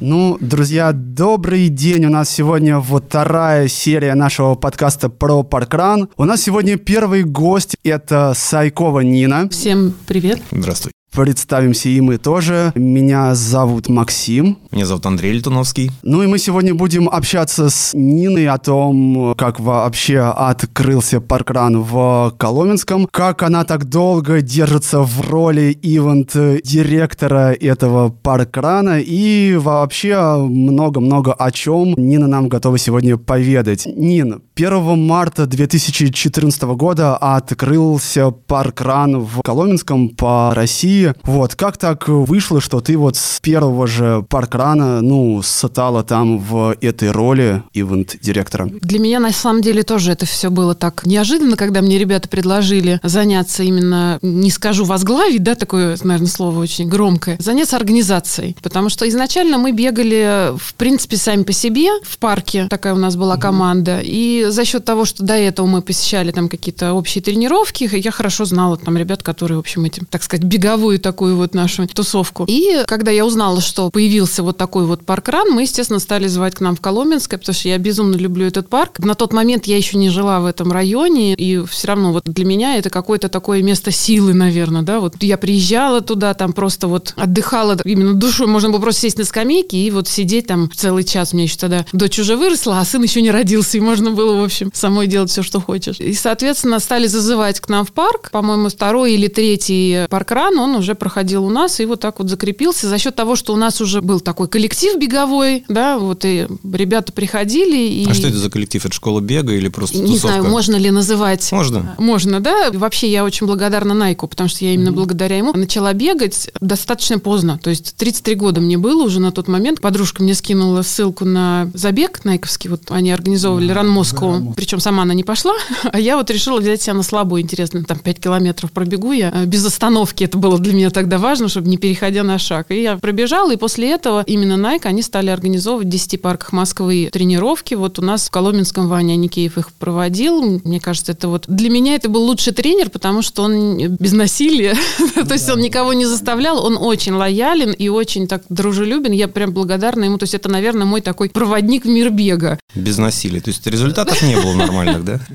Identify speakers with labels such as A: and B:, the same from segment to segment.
A: Ну, друзья, добрый день. У нас сегодня вот вторая серия нашего подкаста про паркран. У нас сегодня первый гость – это Сайкова Нина.
B: Всем привет.
C: Здравствуй.
A: Представимся и мы тоже. Меня зовут Максим.
C: Меня зовут Андрей Летуновский.
A: Ну и мы сегодня будем общаться с Ниной о том, как вообще открылся паркран в Коломенском, как она так долго держится в роли ивент-директора этого паркрана и вообще много-много о чем Нина нам готова сегодня поведать. Нин, 1 марта 2014 года открылся паркран в Коломенском по России вот, как так вышло, что ты вот с первого же паркрана, ну, стала там в этой роли ивент-директора?
B: Для меня, на самом деле, тоже это все было так неожиданно, когда мне ребята предложили заняться именно, не скажу возглавить, да, такое, наверное, слово очень громкое, заняться организацией. Потому что изначально мы бегали, в принципе, сами по себе в парке, такая у нас была команда, и за счет того, что до этого мы посещали там какие-то общие тренировки, я хорошо знала там ребят, которые, в общем, этим, так сказать, беговые мировую такую вот нашу тусовку. И когда я узнала, что появился вот такой вот паркран, мы, естественно, стали звать к нам в Коломенское, потому что я безумно люблю этот парк. На тот момент я еще не жила в этом районе, и все равно вот для меня это какое-то такое место силы, наверное, да, вот я приезжала туда, там просто вот отдыхала именно душой, можно было просто сесть на скамейке и вот сидеть там целый час. Меня еще тогда дочь уже выросла, а сын еще не родился, и можно было, в общем, самой делать все, что хочешь. И, соответственно, стали зазывать к нам в парк. По-моему, второй или третий паркран, он уже проходил у нас и вот так вот закрепился за счет того, что у нас уже был такой коллектив беговой, да, вот и ребята приходили. И...
C: А что это за коллектив? Это школа бега или просто
B: Не
C: тусовка?
B: знаю, можно ли называть.
C: Можно.
B: Можно, да. Вообще я очень благодарна Найку, потому что я именно mm-hmm. благодаря ему начала бегать достаточно поздно. То есть 33 года мне было уже на тот момент. Подружка мне скинула ссылку на забег найковский. Вот они организовывали Ран Москву. Причем сама она не пошла, а я вот решила взять себя на слабую. Интересно, там 5 километров пробегу я без остановки. Это было для меня тогда важно, чтобы не переходя на шаг. И я пробежала, и после этого именно Nike, они стали организовывать в 10 парках Москвы тренировки. Вот у нас в Коломенском Ваня Аникеев их проводил. Мне кажется, это вот... Для меня это был лучший тренер, потому что он без насилия, то есть он никого не заставлял, он очень лоялен и очень так дружелюбен. Я прям благодарна ему. То есть это, наверное, мой такой проводник в мир бега.
C: Без насилия. То есть результатов не было нормальных, да?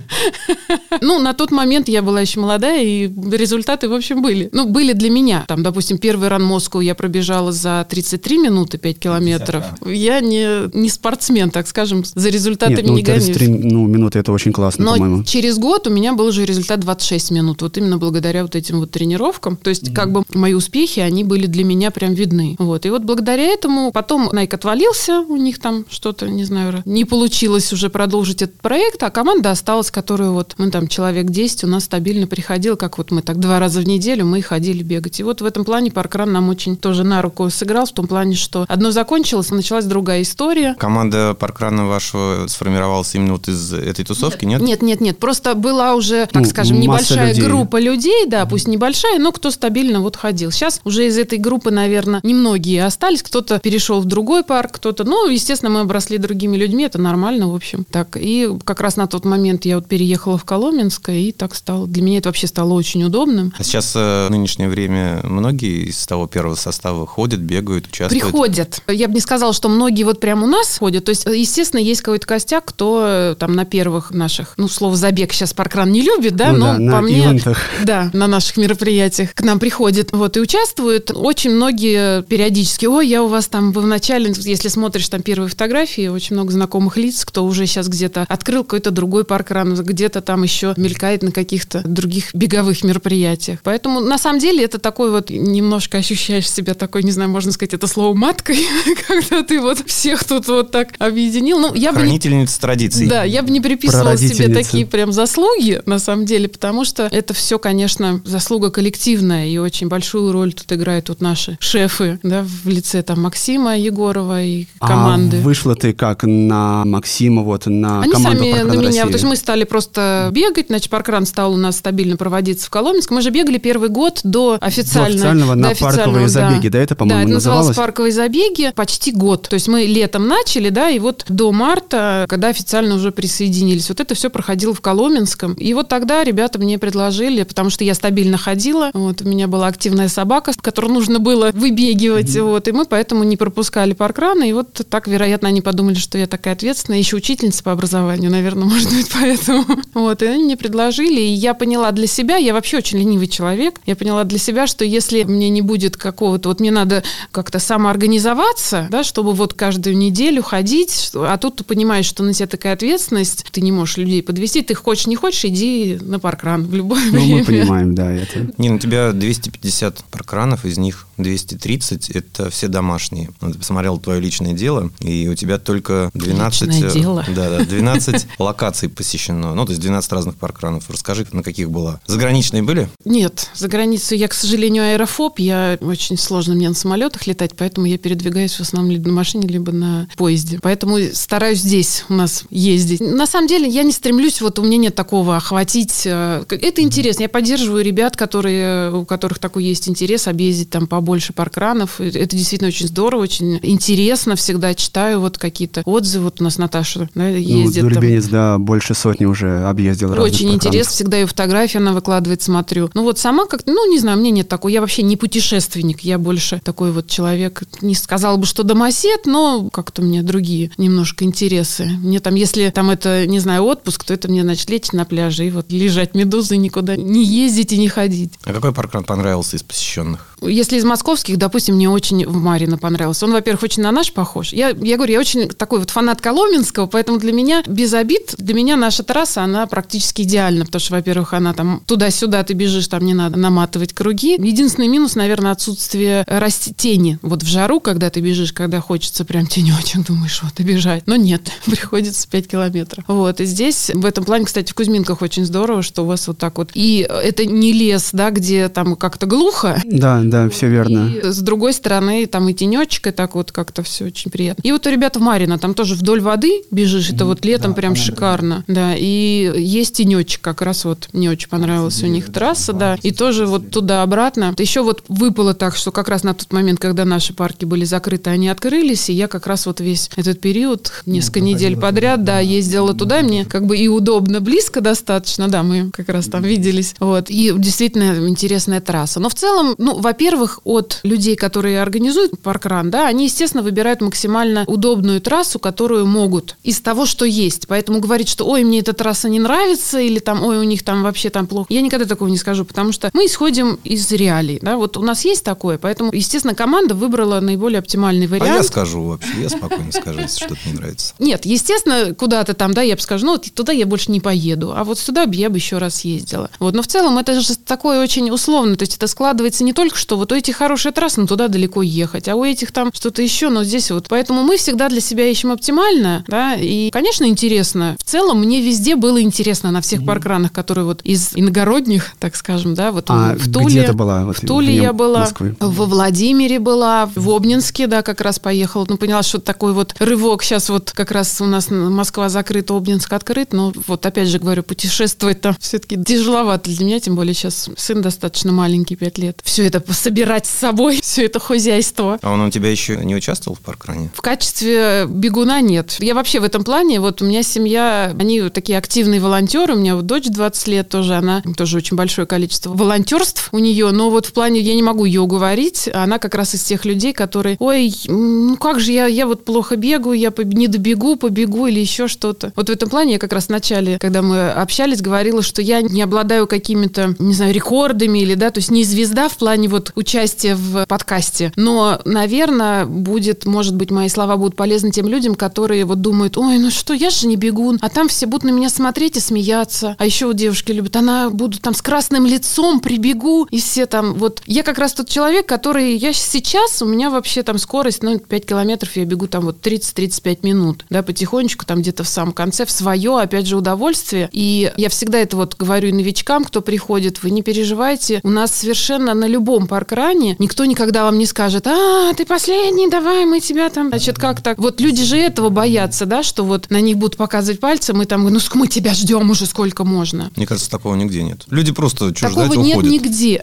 B: Ну, на тот момент я была еще молодая, и результаты, в общем, были. Ну, были для меня. Там, допустим, первый ран Москву я пробежала за 33 минуты 5 километров. Я не, не спортсмен, так скажем, за результатами
A: Нет, ну,
B: не
A: 33 гонюсь. ну, минуты это очень классно,
B: Но
A: по-моему.
B: через год у меня был уже результат 26 минут. Вот именно благодаря вот этим вот тренировкам. То есть, mm-hmm. как бы мои успехи, они были для меня прям видны. Вот. И вот благодаря этому потом Nike отвалился, у них там что-то, не знаю, не получилось уже продолжить этот проект, а команда осталась, которую вот мы там человек 10 у нас стабильно приходил, как вот мы так два раза в неделю мы ходили бегать. И вот в этом плане паркран нам очень тоже на руку сыграл, в том плане, что одно закончилось, началась другая история.
C: Команда паркрана вашего сформировалась именно вот из этой тусовки, нет?
B: Нет, нет, нет. Просто была уже, так
A: Ну,
B: скажем, небольшая
A: людей.
B: группа людей, да, пусть небольшая, но кто стабильно вот ходил. Сейчас уже из этой группы, наверное, немногие остались. Кто-то перешел в другой парк, кто-то... Ну, естественно, мы обросли другими людьми, это нормально, в общем. Так, и как раз на тот момент я вот переехала в Коломенское, и так стало. Для меня это вообще стало очень удобным.
C: А сейчас э, нынешнее время многие из того первого состава ходят, бегают, участвуют?
B: Приходят. Я бы не сказала, что многие вот прямо у нас ходят. То есть, естественно, есть какой-то костяк, кто там на первых наших, ну, слово забег сейчас паркран не любит, да,
A: Ну
B: но
A: да, на
B: по мне...
A: ивентах.
B: Да, на наших мероприятиях к нам приходят вот и участвуют. Очень многие периодически, ой, я у вас там, вы вначале, если смотришь там первые фотографии, очень много знакомых лиц, кто уже сейчас где-то открыл какой-то другой паркран, где-то там еще мелькает на каких-то других беговых мероприятиях. Поэтому на самом деле это такой вот немножко ощущаешь себя такой, не знаю, можно сказать это слово маткой, когда ты вот всех тут вот так объединил. Ну, я бы не
C: Хранительница традиций.
B: да, я бы не приписывала себе такие прям заслуги, на самом деле, потому что это все, конечно, заслуга коллективная, и очень большую роль тут играют вот наши шефы, да, в лице там Максима Егорова и команды.
A: А вышла ты как на Максима, вот на
B: Они
A: команду
B: сами
A: «Паркран
B: на меня,
A: России»?
B: то есть мы стали просто бегать, значит, паркран стал у нас стабильно проводиться в Коломенск. Мы же бегали первый год до официально.
A: До официального на парковые забеги, да, это, по-моему,
B: да, это
A: называлось?
B: называлось парковые забеги почти год. То есть мы летом начали, да, и вот до марта, когда официально уже присоединились, вот это все проходило в Коломенском. И вот тогда ребята мне предложили, потому что я стабильно ходила, вот у меня была активная собака, которую нужно было выбегивать, mm-hmm. вот, и мы поэтому не пропускали паркраны, и вот так, вероятно, они подумали, что я такая ответственная, еще учительница по образованию, наверное, может быть, поэтому. Вот, и они мне предложили, и я поняла для себя, я вообще очень ленивый человек, я поняла для себя, что если мне не будет какого-то, вот мне надо как-то самоорганизоваться, да, чтобы вот каждую неделю ходить, а тут ты понимаешь, что на тебя такая ответственность, ты не можешь людей подвести, ты хочешь, не хочешь, иди на паркран в любое
A: ну,
B: время.
A: мы понимаем, да, это.
C: Не, ну, у тебя 250 паркранов, из них 230 – это все домашние. Ты посмотрел твое личное дело, и у тебя только 12...
B: Личное дело.
C: Да, да, 12 локаций посещено. Ну, то есть 12 разных паркранов. Расскажи, на каких была? Заграничные были?
B: Нет, за границу я, к сожалению, аэрофоб. Я очень сложно мне на самолетах летать, поэтому я передвигаюсь в основном либо на машине, либо на поезде. Поэтому стараюсь здесь у нас ездить. На самом деле я не стремлюсь, вот у меня нет такого охватить. Э, это интересно. Я поддерживаю ребят, которые, у которых такой есть интерес объездить там побольше паркранов. Это действительно очень здорово, очень интересно. Всегда читаю вот какие-то отзывы. Вот у нас Наташа да, ну, ездит.
A: Ну, Дульбенец, да, больше сотни уже объездил
B: Очень интересно. Всегда ее фотографии она выкладывает, смотрю. Ну вот сама как-то, ну не знаю, мне нет такого. Я вообще не путешественник. Я больше такой вот человек. Не сказала бы, что домосед, но как-то у меня другие немножко интересы. Мне там, если там это, не знаю, отпуск, то это мне, значит, лечь на пляже и вот лежать медузой, никуда не ездить и не ходить.
C: А какой паркран понравился из посещенных?
B: Если из московских, допустим, мне очень в Марина понравился. Он, во-первых, очень на наш похож. Я, я говорю, я очень такой вот фанат Коломенского, поэтому для меня, без обид, для меня наша трасса, она практически идеальна, потому что, во-первых, она там туда-сюда ты бежишь, там не надо наматывать круги. Единственный минус, наверное, отсутствие расти тени. Вот в жару, когда ты бежишь, когда хочется прям тенечек, думаешь, вот, и бежать. Но нет, приходится 5 километров. Вот, и здесь, в этом плане, кстати, в Кузьминках очень здорово, что у вас вот так вот. И это не лес, да, где там как-то глухо.
A: Да, да, все верно.
B: И с другой стороны, там и тенечек, и так вот как-то все очень приятно. И вот у ребят в Марина, там тоже вдоль воды бежишь, это вот летом да, прям шикарно. Да, и есть тенечек, как раз вот мне очень понравилась у них трасса, да, и тоже вот туда-обратно. Еще вот выпало так, что как раз на тот момент, когда наши парки были закрыты, они открылись, и я как раз вот весь этот период, несколько ну, недель подряд, да, ездила туда, мне как бы и удобно, близко достаточно, да, мы как раз там виделись, вот, и действительно интересная трасса. Но в целом, ну, во во-первых, от людей, которые организуют паркран, да, они, естественно, выбирают максимально удобную трассу, которую могут из того, что есть. Поэтому говорить, что ой, мне эта трасса не нравится, или там, ой, у них там вообще там плохо. Я никогда такого не скажу, потому что мы исходим из реалий. Да? Вот у нас есть такое, поэтому, естественно, команда выбрала наиболее оптимальный вариант. А
C: я скажу вообще, я спокойно скажу, если что-то не нравится.
B: Нет, естественно, куда-то там, да, я бы скажу, ну, вот туда я больше не поеду, а вот сюда я бы еще раз ездила. Вот, но в целом это же такое очень условно, то есть это складывается не только что вот у этих хорошая трасса, но туда далеко ехать, а у этих там что-то еще, но здесь вот. Поэтому мы всегда для себя ищем оптимально, да, и, конечно, интересно. В целом мне везде было интересно на всех паркранах, которые вот из иногородних, так скажем, да, вот
A: а в Туле. Где ты была?
B: Вот в Туле я была, Москвы. во Владимире была, в Обнинске, да, как раз поехала. Ну, поняла, что такой вот рывок. Сейчас вот как раз у нас Москва закрыта, Обнинск открыт, но вот опять же говорю, путешествовать там все-таки тяжеловато для меня, тем более сейчас сын достаточно маленький, 5 лет. Все это собирать собой все это хозяйство.
C: А он у тебя еще не участвовал в паркране?
B: В качестве бегуна нет. Я вообще в этом плане, вот у меня семья, они такие активные волонтеры, у меня вот дочь 20 лет тоже, она тоже очень большое количество волонтерств у нее, но вот в плане я не могу ее уговорить, она как раз из тех людей, которые, ой, ну как же я, я вот плохо бегаю, я не добегу, побегу или еще что-то. Вот в этом плане я как раз в начале, когда мы общались, говорила, что я не обладаю какими-то, не знаю, рекордами или, да, то есть не звезда в плане вот участия участие в подкасте. Но, наверное, будет, может быть, мои слова будут полезны тем людям, которые вот думают, ой, ну что, я же не бегун, а там все будут на меня смотреть и смеяться. А еще вот девушки любят, она буду там с красным лицом прибегу, и все там, вот, я как раз тот человек, который, я сейчас, у меня вообще там скорость, ну, 5 километров я бегу там вот 30-35 минут, да, потихонечку там где-то в самом конце, в свое, опять же, удовольствие. И я всегда это вот говорю и новичкам, кто приходит, вы не переживайте, у нас совершенно на любом паркране паркране, никто никогда вам не скажет, а, ты последний, давай мы тебя там, значит, как так. Вот люди же этого боятся, да, что вот на них будут показывать пальцем, и там, ну, мы тебя ждем уже сколько можно.
C: Мне кажется, такого нигде нет. Люди просто что
B: Такого
C: ждать,
B: нет
C: уходят.
B: нигде.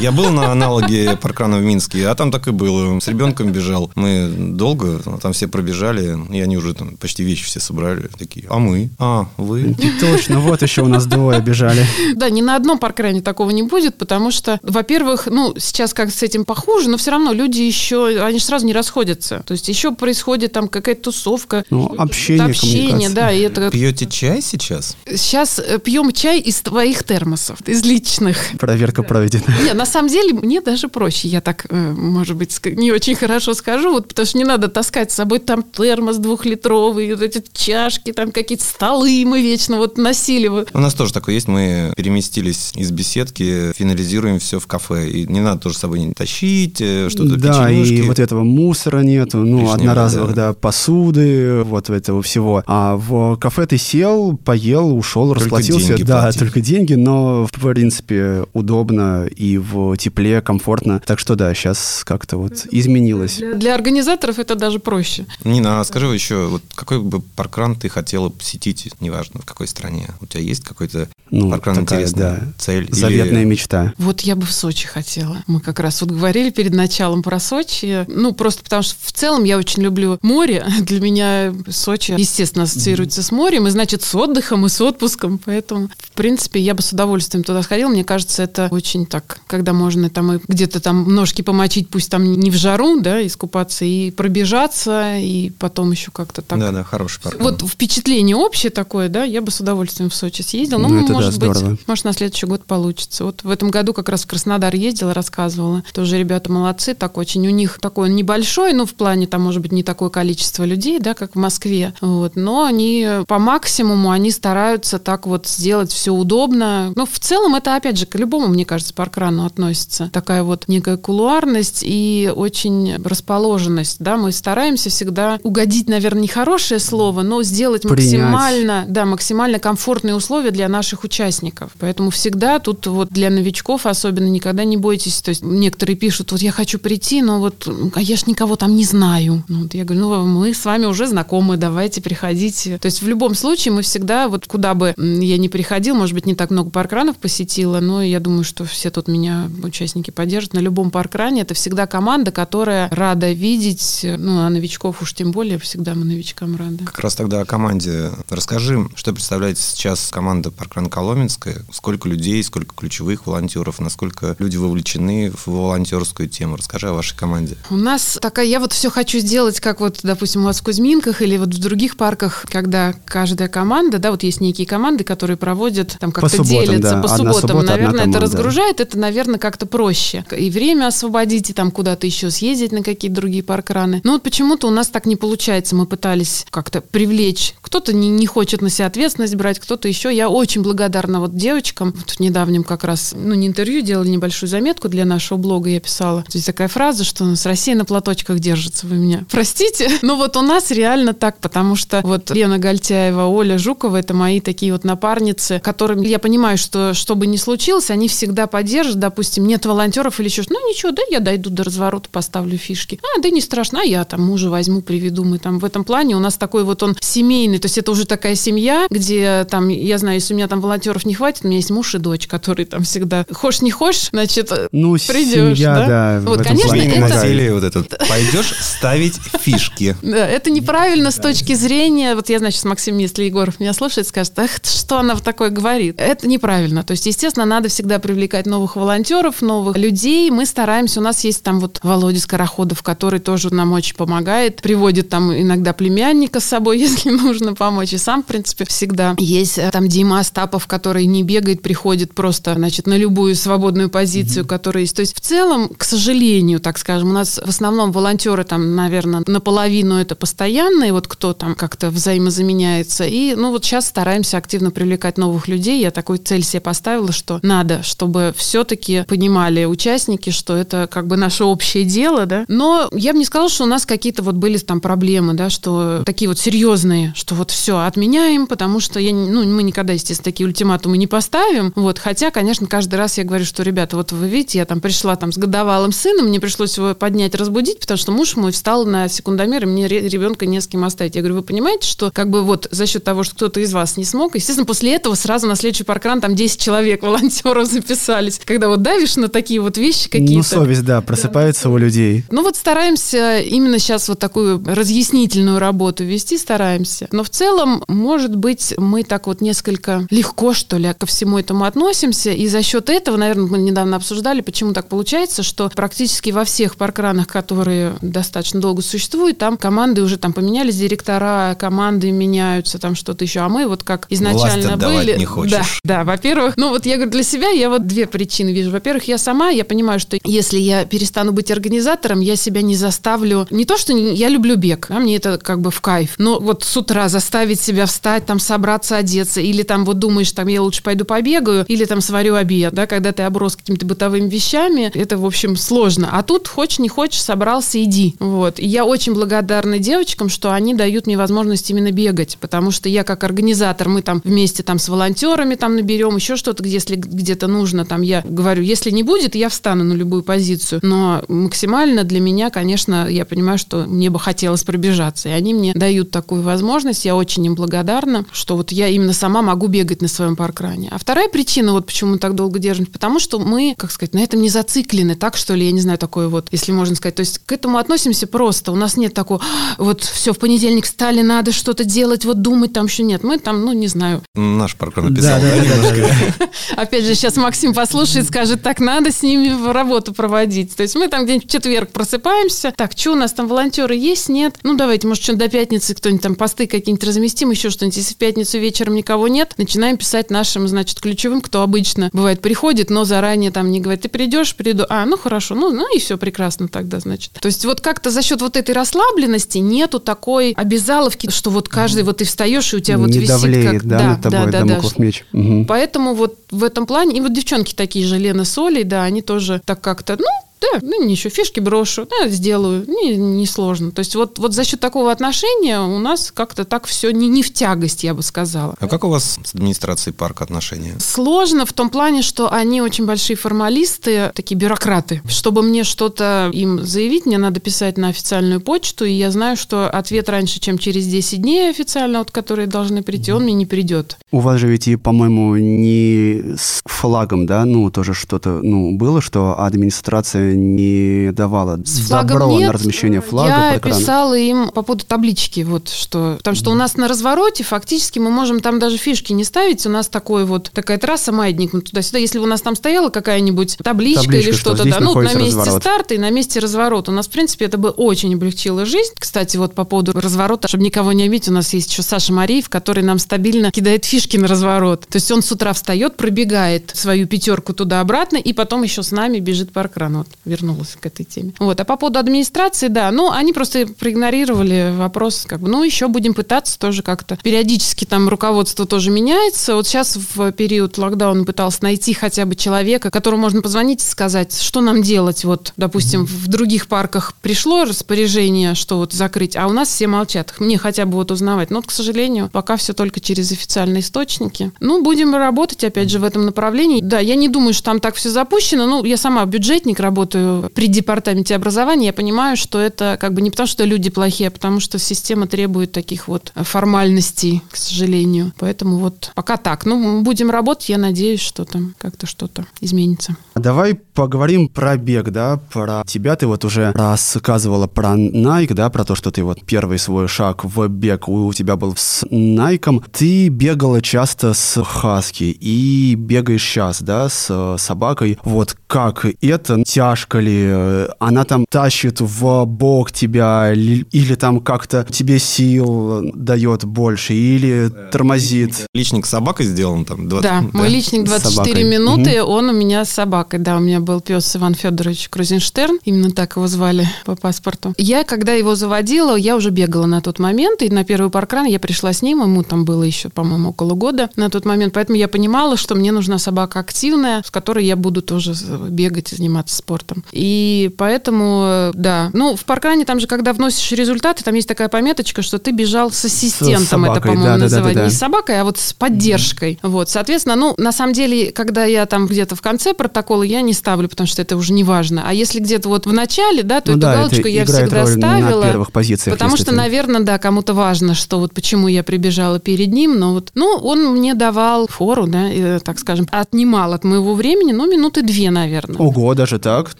C: Я был на аналоге паркрана в Минске, а там так и было. С ребенком бежал. Мы долго, там все пробежали, и они уже там почти вещи все собрали. Такие, а мы? А, вы?
A: Точно, вот еще у нас двое бежали.
B: Да, ни на одном паркране такого не будет, потому что, во-первых, ну, сейчас как с этим похуже, но все равно люди еще, они же сразу не расходятся. То есть еще происходит там какая-то тусовка.
A: Ну, общение,
B: общение, да, и это...
C: Пьете чай сейчас?
B: Сейчас э, пьем чай из твоих термосов, из личных.
A: Проверка проведена.
B: Не, на самом деле мне даже проще. Я так, э, может быть, не очень хорошо скажу, вот потому что не надо таскать с собой там термос двухлитровый, вот эти чашки, там какие-то столы мы вечно вот носили.
C: У нас тоже такое есть. Мы переместились из беседки, финализируем все в кафе. И не надо тоже с собой не тащить, э, что-то
A: Да, и
C: печенюшки.
A: вот этого мусора нету, ну,
C: Лишнего,
A: одноразовых,
C: да.
A: да. посуды, вот этого всего. А в кафе ты сел, поел, ушел,
C: Только
A: расплатился.
C: деньги
A: да,
C: платил.
A: только деньги, но, в принципе, удобно и в тепле, комфортно. Так что, да, сейчас как-то вот изменилось.
B: Для организаторов это даже проще.
C: Нина, а скажи еще, вот какой бы паркран ты хотела посетить, неважно в какой стране? У тебя есть какой-то
A: Ну,
C: паркран
A: такая,
C: интересная
A: да,
C: цель? Или-
A: заветная мечта.
B: Вот я бы в Сочи хотела. Мы как раз вот говорили перед началом про Сочи. Ну, просто потому что в целом я очень люблю море. Для меня Сочи, естественно, ассоциируется с морем, и значит с отдыхом и с отпуском. Поэтому, в принципе, я бы с удовольствием туда сходила. Мне кажется, это очень так, когда можно там и где-то там ножки помочить, пусть там не в жару, да, искупаться, и пробежаться, и потом еще как-то так.
C: Да, да, хороший паркран.
B: Вот впечатление общее такое, да, я бы с удовольствием в Сочи съездила. Ну,
A: Ну, это да,
B: может быть,
A: здорово.
B: может, на следующий год получится. Вот в этом году как раз в Краснодар ездила, рассказывала. Тоже ребята молодцы, так очень. У них такой он небольшой, ну, в плане, там, может быть, не такое количество людей, да, как в Москве. Вот. Но они по максимуму, они стараются так вот сделать все удобно. Ну, в целом, это, опять же, к любому, мне кажется, паркрану относится. Такая вот некая кулуарность и очень расположенность, да, мы стараемся всегда угодить, наверное, нехорошее слово, но сделать
A: Принять.
B: максимально, да, максимально комфортные условия для наших участников. Поэтому всегда тут вот для новичков особенно никогда не бойтесь. То есть некоторые пишут, вот я хочу прийти, но вот а я ж никого там не знаю. Ну, вот я говорю, ну мы с вами уже знакомы, давайте приходите. То есть в любом случае мы всегда, вот куда бы я ни приходил, может быть, не так много паркранов посетила, но я думаю, что все тут меня, участники, поддержат. На любом паркране это всегда команда, которая рада видеть, ну, а новичков уж тем более, всегда мы новичкам рады.
C: Как раз тогда о команде. Расскажи, что представляет сейчас команда Паркран Коломенская? Сколько людей, сколько ключевых волонтеров, насколько люди вовлечены в волонтерскую тему? Расскажи о вашей команде.
B: У нас такая, я вот все хочу сделать, как вот, допустим, у вас в Кузьминках или вот в других парках, когда каждая команда, да, вот есть некие команды, которые проводят, там как-то
A: субботам,
B: делятся
A: да.
B: по субботам.
A: суббота, одна
B: наверное, это
A: команда.
B: разгружает, это, наверное, как-то проще. И время освободить, и там куда-то еще съездить на какие-то другие паркраны. Но вот почему-то у нас так не получается. Мы пытались как-то привлечь. Кто-то не, не хочет на себя ответственность брать, кто-то еще. Я очень благодарна вот девочкам. Вот в недавнем как раз, ну, не интервью, делали небольшую заметку для нашего блога, я писала. Здесь такая фраза, что у нас Россия на платочках держится. Вы меня простите, но вот у нас реально так, потому что вот Лена Гальтяева, Оля Жукова, это мои такие вот напарницы, которым я понимаю, что что бы ни случилось, они всегда поддержат. Допустим, нет волонтеров или еще что ну ничего, да, я дойду до разворота, поставлю фишки. А, да не страшно, а я там мужа возьму, приведу. Мы там в этом плане у нас такой вот он семейный, то есть это уже такая семья, где там, я знаю, если у меня там волонтеров не хватит, у меня есть муж и дочь, которые там всегда, хочешь не хочешь, значит,
A: Ну,
B: Придешь,
A: семья,
B: да?
A: да.
B: Вот, конечно, это-
C: вот этот. Пойдешь ставить фишки.
B: Да, это неправильно с точки зрения, вот я, значит, Максим, если Егоров меня слушает, скажет, эх, что она вот такое говорит. Это неправильно. То есть, естественно, надо всегда привлекать новых волонтеров, новых людей. Мы стараемся, у нас есть там вот Володя Скороходов, который тоже нам очень помогает, приводит там иногда племянника с собой, если нужно помочь. И сам, в принципе, всегда есть э, там Дима Остапов, который не бегает, приходит просто, значит, на любую свободную позицию, которая есть. То есть, в целом, к сожалению, так скажем, у нас в основном волонтеры там, наверное, наполовину это постоянные, вот кто там как-то взаимозаменяется. И, ну, вот сейчас стараемся активно привлекать новых людей. Я такую цель себе поставила, что надо, чтобы все-таки понимали участники, что это как бы наше общее дело, да. Но я бы не сказала, что у нас какие-то вот были там проблемы, да, что такие вот серьезные, что вот все отменяем, потому что я, ну, мы никогда, естественно, такие ультиматумы не поставим. Вот, хотя, конечно, каждый раз я говорю, что, ребята, вот вы видите, я там пришла пришла там с годовалым сыном, мне пришлось его поднять, разбудить, потому что муж мой встал на секундомер, и мне ребенка не с кем оставить. Я говорю, вы понимаете, что как бы вот за счет того, что кто-то из вас не смог, естественно, после этого сразу на следующий паркран там 10 человек волонтеров записались. Когда вот давишь на такие вот вещи какие-то.
A: Ну, совесть, да, просыпается у людей.
B: Ну, вот стараемся именно сейчас вот такую разъяснительную работу вести, стараемся. Но в целом, может быть, мы так вот несколько легко, что ли, ко всему этому относимся, и за счет этого, наверное, мы недавно обсуждали, почему так получается, что практически во всех паркранах, которые достаточно долго существуют, там команды уже там поменялись, директора, команды меняются, там что-то еще, а мы вот как изначально
C: Власть
B: были.
C: не хочешь.
B: Да, да, во-первых, ну вот я говорю, для себя я вот две причины вижу. Во-первых, я сама, я понимаю, что если я перестану быть организатором, я себя не заставлю, не то, что я люблю бег, а мне это как бы в кайф, но вот с утра заставить себя встать, там собраться, одеться, или там вот думаешь, там я лучше пойду побегаю, или там сварю обед, да, когда ты оброс какими-то бытовыми вещами, это, в общем, сложно. А тут хочешь, не хочешь, собрался, иди. Вот. И я очень благодарна девочкам, что они дают мне возможность именно бегать, потому что я как организатор, мы там вместе там с волонтерами там наберем, еще что-то, если где-то нужно, там я говорю, если не будет, я встану на любую позицию. Но максимально для меня, конечно, я понимаю, что мне бы хотелось пробежаться. И они мне дают такую возможность. Я очень им благодарна, что вот я именно сама могу бегать на своем паркране. А вторая причина, вот почему мы так долго держим, потому что мы, как сказать, на этом не зациклены, так что ли, я не знаю, такое вот, если можно сказать. То есть к этому относимся просто. У нас нет такого, «А, вот все, в понедельник стали, надо что-то делать, вот думать там еще нет. Мы там, ну, не знаю,
C: Наш паркран написал,
A: Да,
C: да,
A: да, да, да,
C: немножко?
B: Опять же, сейчас Максим послушает, скажет, так надо с ними в работу проводить. То есть мы там где-нибудь в четверг просыпаемся. Так, что у нас там волонтеры есть, нет? Ну, давайте, может, что-нибудь до пятницы кто-нибудь там посты какие-нибудь разместим, еще что-нибудь. Если в пятницу вечером никого нет, начинаем писать нашим, значит, ключевым, кто обычно бывает приходит, но заранее там не говорит, ты придешь, приду. А, ну хорошо, ну, ну и все прекрасно тогда, значит. То есть вот как-то за счет вот этой расслабленности нету такой обязаловки, что вот каждый вот ты встаешь, и у тебя вот
A: не
B: висит
A: давлеет,
B: как...
A: да, над тобой дамоклов меч. Мгм.
B: Поэтому вот в этом плане, и вот девчонки такие же, Лена с Олей, да, они тоже так как-то, ну, да, ну, ничего, фишки брошу, да, сделаю, не, не сложно. То есть вот, вот за счет такого отношения у нас как-то так все не, не в тягость, я бы сказала.
C: А как у вас с администрацией парка отношения?
B: Сложно в том плане, что они очень большие формалисты, такие бюрократы. Чтобы мне что-то им заявить, мне надо писать на официальную почту, и я знаю, что ответ раньше, чем через 10 дней официально, вот, которые должны прийти, он мне не придет.
A: У вас же ведь по-моему, не с флагом, да, ну, тоже что-то, ну, было, что администрация не давала
B: С
A: добро
B: нет.
A: на размещение флага
B: Я писала им по поводу таблички, вот что, потому что у нас на развороте фактически мы можем там даже фишки не ставить, у нас такой вот такая трасса маятник, мы туда-сюда, если бы у нас там стояла какая-нибудь табличка,
A: Табличка,
B: или
A: что
B: что-то, да, ну на месте
A: разворот.
B: старта и на месте разворота, у нас в принципе это бы очень облегчило жизнь. Кстати, вот по поводу разворота, чтобы никого не обидеть, у нас есть еще Саша Мариев, который нам стабильно кидает фишки на разворот. То есть он с утра встает, пробегает свою пятерку туда-обратно и потом еще с нами бежит по экрану. Вот вернулась к этой теме. Вот. А по поводу администрации, да, ну, они просто проигнорировали вопрос, как бы, ну, еще будем пытаться тоже как-то. Периодически там руководство тоже меняется. Вот сейчас в период локдауна пытался найти хотя бы человека, которому можно позвонить и сказать, что нам делать. Вот, допустим, в других парках пришло распоряжение, что вот закрыть, а у нас все молчат. Мне хотя бы вот узнавать. Но, вот, к сожалению, пока все только через официальные источники. Ну, будем работать, опять же, в этом направлении. Да, я не думаю, что там так все запущено. Ну, я сама бюджетник, работаю при департаменте образования. Я понимаю, что это как бы не потому, что люди плохие, а потому что система требует таких вот формальностей, к сожалению. Поэтому вот пока так. Ну, будем работать, я надеюсь, что там как-то что-то изменится.
A: Давай поговорим про бег, да, про тебя. Ты вот уже рассказывала про Nike, да, про то, что ты вот первый свой шаг в бег у тебя был с Nike. Ты бегала часто с Хаски и бегаешь сейчас, да, с собакой. Вот как это? Тяжко ли? Э, Она там тащит в бок тебя ли- или там как-то тебе сил дает больше или тормозит?
C: Личник с собакой сделан там? 20
B: Да, мой личник
A: С
B: 24
A: собакой.
B: минуты, он у меня с собакой. Да, у меня был пес Иван Федорович Крузенштерн, именно так его звали по паспорту. Я, когда его заводила, я уже бегала на тот момент, и на первый паркран я пришла с ним, ему там было еще, по-моему, около года на тот момент, поэтому я понимала, что мне нужна собака активная, с которой я буду тоже бегать и заниматься спортом. Результатом. И поэтому, да. Ну, в паркране там же, когда вносишь результаты, там есть такая пометочка, что ты бежал с ассистентом, с это, по-моему, да, называют. Да, да, да. Не с собакой, а вот с поддержкой. Mm-hmm. Вот, соответственно, ну, на самом деле, когда я там где-то в конце протокола, я не ставлю, потому что это уже не важно. А если где-то вот в начале, да, то ну, эту да, галочку я всегда ставила.
A: На первых позициях.
B: Потому что,
A: ты...
B: наверное, да, кому-то важно, что вот почему я прибежала перед ним, но вот, ну, он мне давал фору, да, и, так скажем, отнимал от моего времени, ну, минуты две, наверное.
A: Ого, даже так?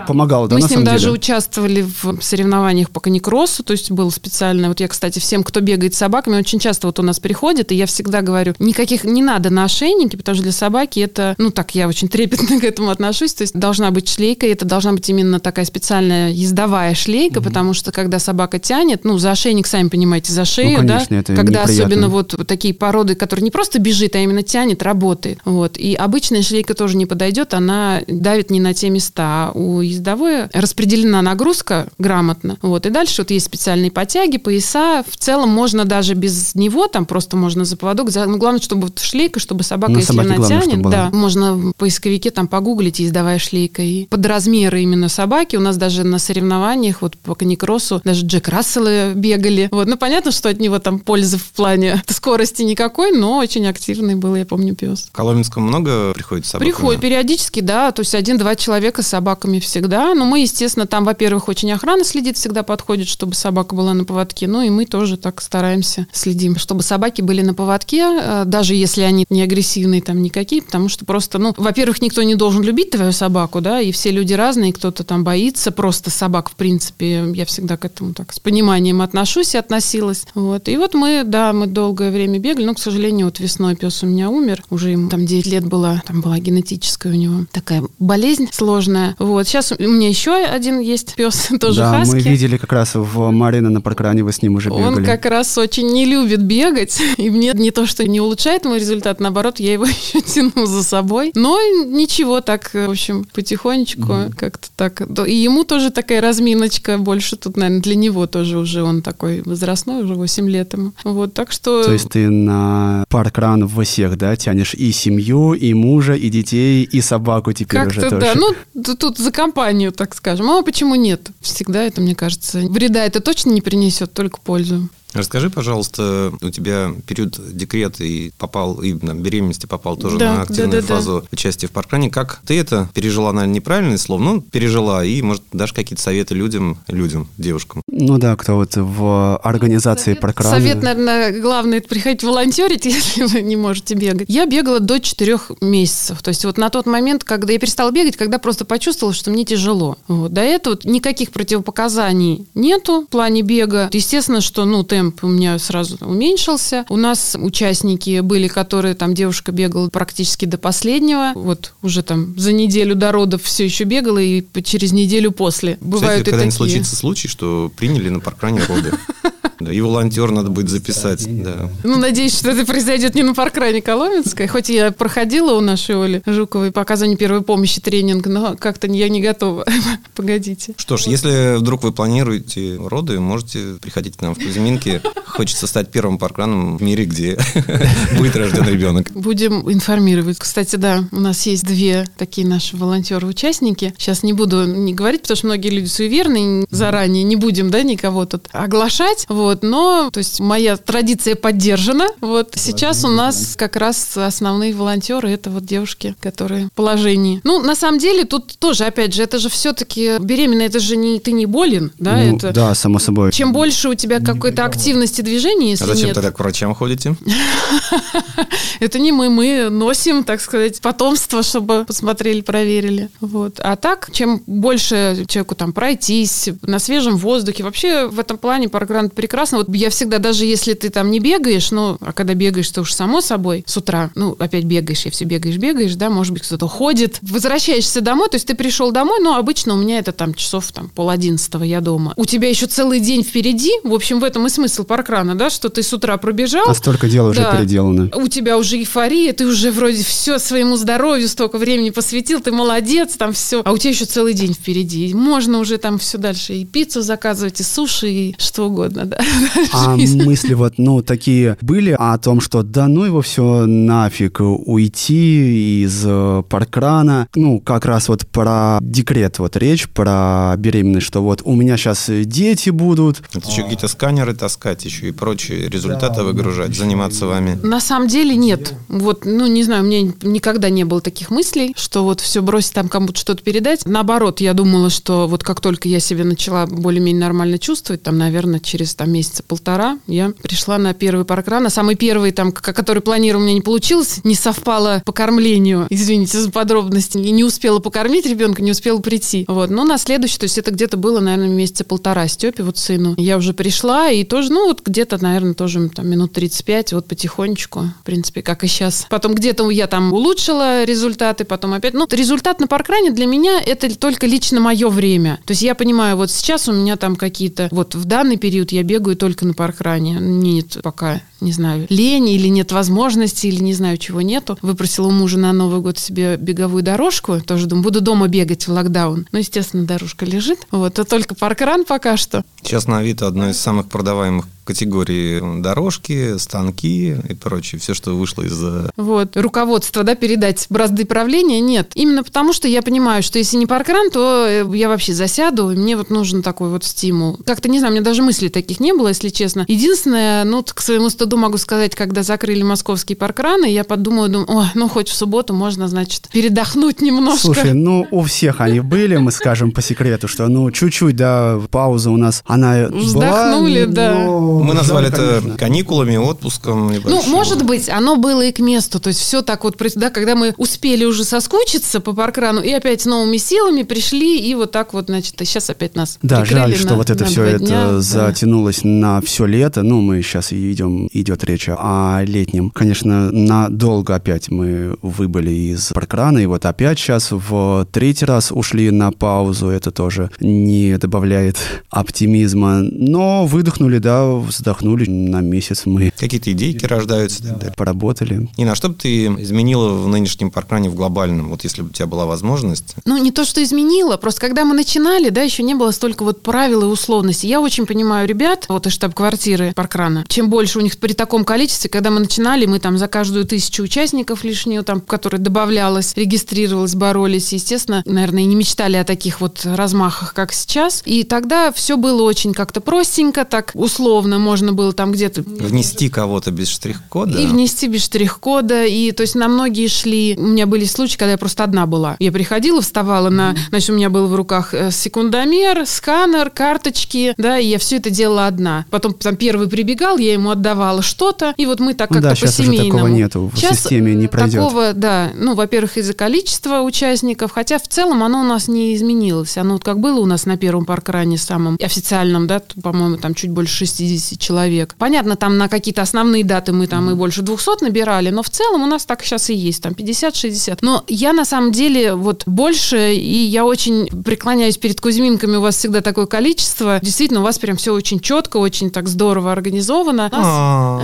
A: Да. Помогал, да,
B: Мы с ним даже
A: деле?
B: участвовали в соревнованиях по каникроссу, то есть было специально, вот я, кстати, всем, кто бегает с собаками, очень часто вот у нас приходит, и я всегда говорю, никаких не надо на ошейники, потому что для собаки это, ну, так я очень трепетно к этому отношусь, то есть должна быть шлейка, и это должна быть именно такая специальная ездовая шлейка, mm-hmm. потому что когда собака тянет, ну, за ошейник, сами понимаете, за шею, ну, конечно, да, когда
A: неприятно.
B: особенно вот такие породы, которые не просто бежит, а именно тянет, работает. Вот. И обычная шлейка тоже не подойдет, она давит не на те места. А у ездовой распределена нагрузка грамотно. Вот. И дальше вот есть специальные потяги, пояса. В целом можно даже без него, там просто можно за поводок. За... Ну, главное, чтобы вот шлейка, чтобы собака,
A: на
B: если она
A: главное,
B: тянет, да, можно в поисковике там погуглить ездовая шлейка. И под размеры именно собаки у нас даже на соревнованиях, вот по каникроссу, даже Джек Расселы бегали. Вот. Ну, понятно, что от него там пользы в плане скорости никакой, но очень активный был, я помню, пес.
C: В Коломенском много приходит собак?
B: Приходит периодически, да, то есть один-два человека с собаками всегда. Но мы, естественно, там, во-первых, очень охрана следит, всегда подходит, чтобы собака была на поводке. Ну и мы тоже так стараемся, следим, чтобы собаки были на поводке, э, даже если они не агрессивные там никакие, потому что просто, ну, во-первых, никто не должен любить твою собаку, да, и все люди разные, кто-то там боится просто собак, в принципе. Я всегда к этому так с пониманием отношусь и относилась. Вот. И вот мы, да, мы долгое время бегали, но, к сожалению, вот весной пес у меня умер, уже ему там 9 лет было, там была генетическая у него такая болезнь сложная. Вот. Сейчас у меня еще один есть пес, тоже
A: да,
B: хаски.
A: мы видели как раз в Марина на паркране, вы с ним уже бегали.
B: Он как раз очень не любит бегать, и мне не то, что не улучшает мой результат, наоборот, я его еще тяну за собой. Но ничего, так, в общем, потихонечку mm-hmm. как-то так. И ему тоже такая разминочка, больше тут, наверное, для него тоже уже он такой возрастной, уже 8 лет ему. Вот, так что...
A: То есть ты на паркран в всех, да, тянешь и семью, и мужа, и детей, и собаку теперь
B: Как-то
A: уже
B: да,
A: тоже.
B: ну тут за компанию, так скажем. А почему нет? Всегда это, мне кажется, вреда это точно не принесет, только пользу.
C: Расскажи, пожалуйста, у тебя период декрета и попал, и на беременности попал тоже
B: да,
C: на активную
B: да, да,
C: фазу
B: да.
C: участия в паркране. Как ты это пережила, наверное, неправильное слово, ну, пережила, и, может, дашь какие-то советы людям, людям, девушкам?
A: Ну да, кто вот в организации
B: совет,
A: паркрана.
B: Совет, наверное, главное, это приходить волонтерить, если вы не можете бегать. Я бегала до четырех месяцев. То есть вот на тот момент, когда я перестала бегать, когда просто почувствовала, что мне тяжело. Вот. До этого никаких противопоказаний нету в плане бега. Естественно, что, ну, темп у меня сразу уменьшился. У нас участники были, которые там девушка бегала практически до последнего. Вот уже там за неделю до родов все еще бегала и через неделю после. Бывают
C: Кстати,
B: и такие.
C: случится случай, что приняли на паркране роды. Да, и волонтер надо будет записать. Да.
B: Ну, надеюсь, что это произойдет не на паркране Коломенской. Хоть я проходила у нашей Оли Жуковой по оказанию первой помощи тренинг, но как-то я не готова. Погодите.
C: Что ж, если вдруг вы планируете роды, можете приходить к нам в Кузьминки. Хочется стать первым паркраном в мире, где будет рожден ребенок.
B: Будем информировать. Кстати, да, у нас есть две такие наши волонтеры-участники. Сейчас не буду не говорить, потому что многие люди суеверные, заранее не будем, да, никого тут оглашать. Вот, но, то есть, моя традиция поддержана. Вот сейчас у нас как раз основные волонтеры это вот девушки, которые в положении. Ну, на самом деле, тут тоже, опять же, это же все-таки беременная, это же не ты не болен, да?
A: Ну,
B: это
A: Да, само собой.
B: чем больше у тебя какой-то активности движения, если
C: А зачем
B: нет,
C: тогда к врачам ходите?
B: это не мы, мы носим, так сказать, потомство, чтобы посмотрели, проверили. Вот. А так, чем больше человеку там пройтись на свежем воздухе, вообще в этом плане программа прекрасно. Вот я всегда, даже если ты там не бегаешь, ну, а когда бегаешь, то уж само собой с утра, ну, опять бегаешь, и все бегаешь, бегаешь, да, может быть, кто-то ходит, возвращаешься домой, то есть ты пришел домой, но обычно у меня это там часов там пол одиннадцатого я дома. У тебя еще целый день впереди, в общем, в этом и смысл паркрана. паркрана, да, что ты с утра пробежал.
A: А столько дел уже
B: Да.
A: переделано.
B: У тебя уже эйфория, ты уже вроде все своему здоровью столько времени посвятил, ты молодец, там все. А у тебя еще целый день впереди. И Можно уже там все дальше и пиццу заказывать, и суши, и что угодно, да.
A: А мысли вот, ну, такие были о том, что да ну его все нафиг, уйти из э, паркрана. Ну, как раз вот про декрет вот речь, про беременность, что вот у меня сейчас дети будут.
C: Это еще какие-то сканеры таскать, еще и прочие результаты выгружать, заниматься вами.
B: На самом деле нет. Вот, ну, не знаю, у меня никогда не было таких мыслей, что вот все бросить там кому-то что-то передать. Наоборот, я думала, что вот как только я себя начала более-менее нормально чувствовать, там, наверное, через там месяца полтора я пришла на первый паркран. А самый первый, там, который планировал, у меня не получилось, не совпало по кормлению, извините за подробности, и не успела покормить ребенка, не успела прийти. Вот, но на следующий, то есть это где-то было, наверное, месяца полтора Степе, вот сыну. Я уже пришла, и тоже, ну, вот где-то, наверное, тоже там минут 35, вот потихонечку, в принципе, как и сейчас. Потом где-то я там улучшила результаты, потом опять. Ну, результат на паркране для меня это только лично мое время. То есть я понимаю, вот сейчас у меня там какие-то, вот в данный период я бегаю только на паркране. Нет пока, не знаю, лень или нет возможности, или не знаю, чего нету. Выпросила у мужа на Новый год себе беговую дорожку. Тоже думаю, буду дома бегать в локдаун. Ну, естественно, дорожка лежит. Вот, а только паркран пока что.
C: Сейчас на Авито одно из самых продаваемых категорий дорожки, станки и прочее. Все, что вышло из... э,
B: Вот, руководство, да, передать бразды правления, нет. Именно потому, что я понимаю, что если не паркран, то э, я вообще засяду, и мне вот нужен такой вот стимул. Как-то, не знаю, у меня даже мыслей таких не было, если честно. Единственное, ну, к своему стыду могу сказать, когда закрыли московские паркраны, я подумала, думаю, ой, ну, хоть в субботу можно, значит, передохнуть немножко.
A: Слушай, ну у всех они были, мы скажем по секрету, что ну чуть-чуть, да, пауза у нас, она
B: Вздохнули,
A: была,
B: да.
A: но-
C: Мы назвали
A: да,
C: это
A: конечно.
C: каникулами, отпуском.
B: Ну,
C: небольшим.
B: может быть, оно было и к месту. То есть все так вот, да, когда мы успели уже соскучиться по паркрану и опять с новыми силами пришли, и вот так вот, значит, и сейчас опять нас
A: Да, жаль, что
B: на-
A: вот это все это
B: дня, да.
A: затянулось на все лето. Ну, мы сейчас и идем, идет речь о летнем. Конечно, надолго опять мы выбыли из паркрана, и вот опять сейчас в третий раз ушли на паузу. Это тоже не добавляет оптимизма. Но выдохнули, да, вздохнули. На месяц мы
C: Какие-то идейки рождаются. и так далее.
A: поработали.
C: Нина, а что бы ты изменила в нынешнем паркране в глобальном, вот если бы у тебя была возможность?
B: Ну, не то, что изменило, просто когда мы начинали, да, еще не было столько вот правил и условностей. Я очень понимаю ребят, вот из штаб-квартиры Паркрана, чем больше у них при таком количестве, когда мы начинали, мы там за каждую тысячу участников лишнюю, там, которая добавлялась, регистрировалась, боролись, естественно, наверное, и не мечтали о таких вот размахах, как сейчас. И тогда все было очень как-то простенько, так условно можно было там где-то
C: Внести кого-то без штрих-кода?
B: и внести без штрих-кода. И то есть на многие шли. У меня были случаи, когда я просто одна была. Я приходила, вставала на... Значит, у меня был в руках э, секундомер, сканер, карточки, да, и я все это делала одна. Потом там первый прибегал, я ему отдавала что-то, и вот мы так
A: Ну
B: как-то
A: да, щас уже
B: по-семейному.
A: такого нету, в
B: Щас,
A: системе не
B: э,
A: пройдет.
B: Такого, да, ну, во-первых, из-за количества участников, хотя в целом оно у нас не изменилось. Оно вот как было у нас на первом паркране самом официальном, да, по-моему, там чуть больше 60 человек. Понятно, там на какие-то основные даты мы там и больше 200 набирали, но в целом у нас так сейчас и есть, там 50-60. Но я на самом деле вот больше, и я очень преклоняюсь перед Кузьминками, у вас всегда такое количество. Действительно, у вас прям все очень четко, очень так здорово организовано.
C: А,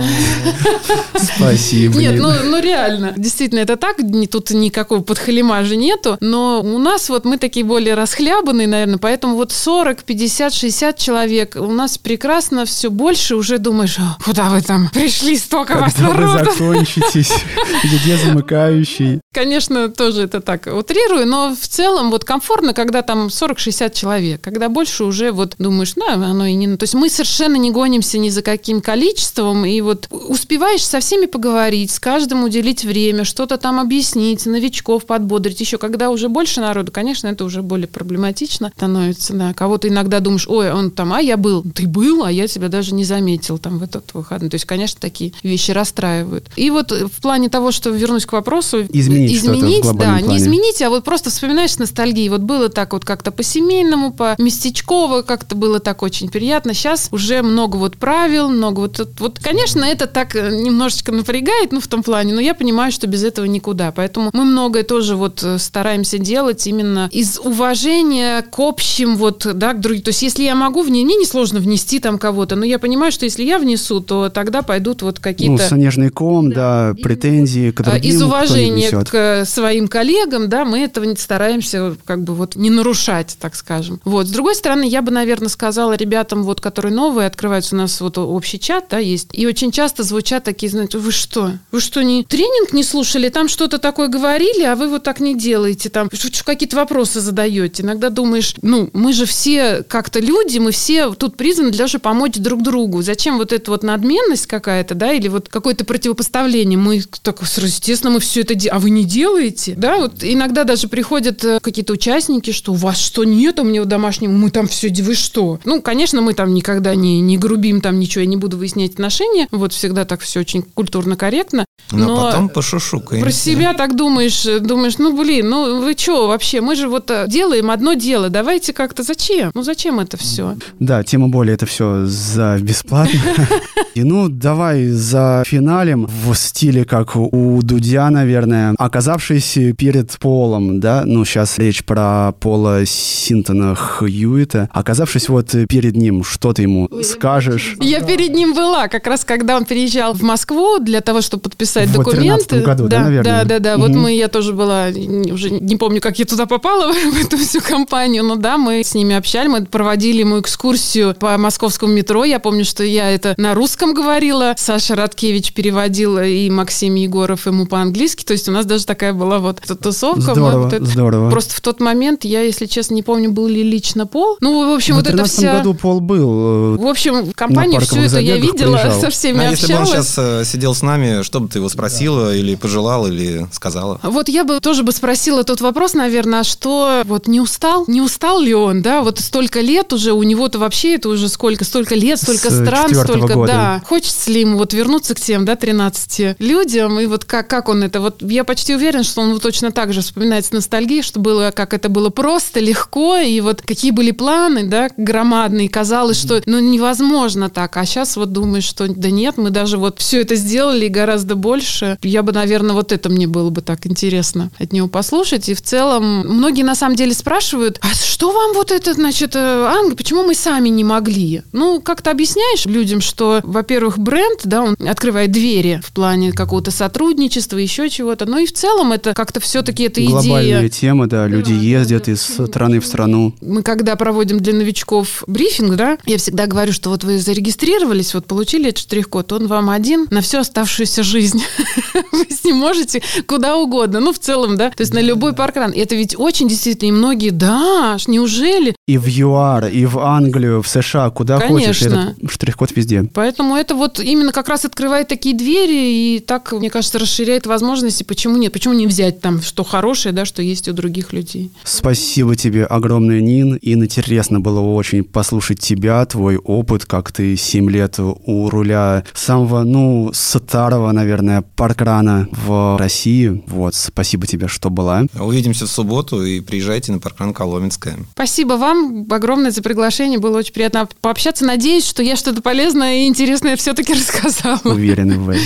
A: Спасибо.
B: нет, ну, ну реально, действительно, это так, тут никакого подхалимажа нету, но у нас вот мы такие более расхлябанные, наверное, поэтому вот 40, 50, 60 человек, у нас прекрасно все больше, уже думаешь, «А, куда вы там пришли, столько вас
A: Когда вы закончитесь, где замыкающий.
B: Конечно, тоже это так утрирую, но в целом вот комфортно, когда там 40-60 человек, когда больше уже вот думаешь, ну, оно и не... То есть мы совершенно не гонимся ни за каким количеством, и вот успеваешь со всеми поговорить, с каждым уделить время, что-то там объяснить, новичков подбодрить. Еще когда уже больше народу, конечно, это уже более проблематично становится, да. Кого-то иногда думаешь, ой, он там, а я был. Ты был, а я тебя даже не заметил там в этот выходной. То есть, конечно, такие вещи расстраивают. И вот в плане того, что вернусь к вопросу,
A: Изменить в
B: изменить,
A: глобальном
B: да, не
A: плане.
B: изменить, а вот просто вспоминаешь с ностальгией. Вот было так вот как-то по-семейному, по-местечково, как-то было так очень приятно. Сейчас уже много вот правил, много вот... Вот, конечно, это так э, немножечко напрягает, ну, в том плане, но я понимаю, что без этого никуда. Поэтому мы многое тоже вот э, стараемся делать именно из уважения к общим вот, да, к другим. То есть если я могу в ней, мне несложно внести там кого-то, но я понимаю, понимаю, что если я внесу, то тогда пойдут вот какие-то...
A: Ну, снежный ком, да, да претензии к
B: а,
A: другим,
B: Из уважения к своим коллегам, да, мы этого стараемся как бы вот не нарушать, так скажем. Вот. С другой стороны, я бы, наверное, сказала ребятам, вот, которые новые, открываются у нас вот общий чат, да, есть, и очень часто звучат такие, знаете, вы что? Вы что, не тренинг не слушали? Там что-то такое говорили, а вы вот так не делаете, там какие-то вопросы задаете. Иногда думаешь, ну, мы же все как-то люди, мы все тут призваны для чтобы помочь друг другу. Зачем вот эта вот надменность какая-то, да, или вот какое-то противопоставление? Мы так, естественно, мы все это делаем, а вы не делаете? Да, вот иногда даже приходят э, какие-то участники, что у вас что нет, у меня в домашнем, мы там все, вы что? Ну, конечно, мы там никогда не, не грубим, там ничего, я не буду выяснять отношения, вот всегда так все очень культурно корректно.
C: Но, но потом пошушукаемся.
B: Про себя так думаешь, думаешь, ну, блин, ну, вы что вообще, мы же вот э, делаем одно дело, давайте как-то, зачем? Ну, зачем это все?
A: Да, тем более это все за бесплатно. И ну, давай за финалем в стиле, как у Дудя, наверное, оказавшись перед Полом, да, ну, сейчас речь про Пола Синтона Хьюита, оказавшись вот перед ним, что ты ему скажешь?
B: Я перед ним была, как раз когда он переезжал в Москву для того, чтобы подписать
A: в
B: документы.
A: году, да,
B: да,
A: наверное?
B: Да, да, да. Угу. Вот мы, я тоже была, уже не помню, как я туда попала, в эту всю компанию, но да, мы с ними общались, мы проводили ему экскурсию по московскому метро. Я помню, что я это на русском говорила, Саша Радкевич переводила, и Максим Егоров ему по-английски. То есть у нас даже такая была вот эта тусовка.
A: Здорово,
B: вот это...
A: здорово.
B: Просто в тот момент я, если честно, не помню, был ли лично Пол. Ну, в общем,
A: в
B: вот это вся...
A: году Пол был.
B: Э, в общем, компанию всю эту я видела, приезжал. со всеми
C: а
B: общалась.
C: если бы он сейчас э, сидел с нами, что бы ты его спросила да. или пожелал, или сказала?
B: Вот я бы тоже бы спросила тот вопрос, наверное, а что вот не устал? Не устал ли он, да? Вот столько лет уже, у него-то вообще это уже сколько, столько лет, столько с стран, столько,
A: года.
B: да. Хочется ли ему вот вернуться к тем, да, 13 людям, и вот как, как он это, вот я почти уверен, что он вот точно так же вспоминает с ностальгией, что было, как это было просто, легко, и вот какие были планы, да, громадные, казалось, что, ну, невозможно так, а сейчас вот думаешь, что да нет, мы даже вот все это сделали гораздо больше. Я бы, наверное, вот это мне было бы так интересно от него послушать. И в целом многие на самом деле спрашивают, а что вам вот это, значит, э, Англия, почему мы сами не могли? Ну, как-то объясняешь людям, что, во-первых, бренд, да, он открывает двери в плане какого-то сотрудничества, еще чего-то. Но и в целом это как-то все-таки эта идея...
A: Глобальная тема, да, люди да, ездят да, из страны в страну.
B: Мы когда проводим для новичков брифинг, да, я всегда говорю, что вот вы зарегистрировались, вот получили этот штрих-код, он вам один на всю оставшуюся жизнь. Вы с ним можете куда угодно. Ну, в целом, да. То есть на любой паркран. Это ведь очень действительно, и многие, да, неужели?
A: И в ЮАР, и в Англию, в США, куда
B: Конечно.
A: хочешь, этот штрих-код везде.
B: Поэтому это вот именно как раз открывает такие двери и так, мне кажется, расширяет возможности. Почему нет? Почему не взять там что хорошее, да, что есть у других людей?
A: Спасибо тебе огромное, Нин. И интересно было очень послушать тебя, твой опыт, как ты 7 лет у руля самого, ну, старого, наверное, паркрана в России. Вот, спасибо тебе, что была.
C: Увидимся в субботу и приезжайте на паркран Коломенская.
B: Спасибо вам огромное за приглашение. Было очень приятно пообщаться. Надеюсь, что я что-то полезное и интересное все-таки рассказала.
A: Уверен в этом.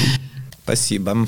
C: Спасибо.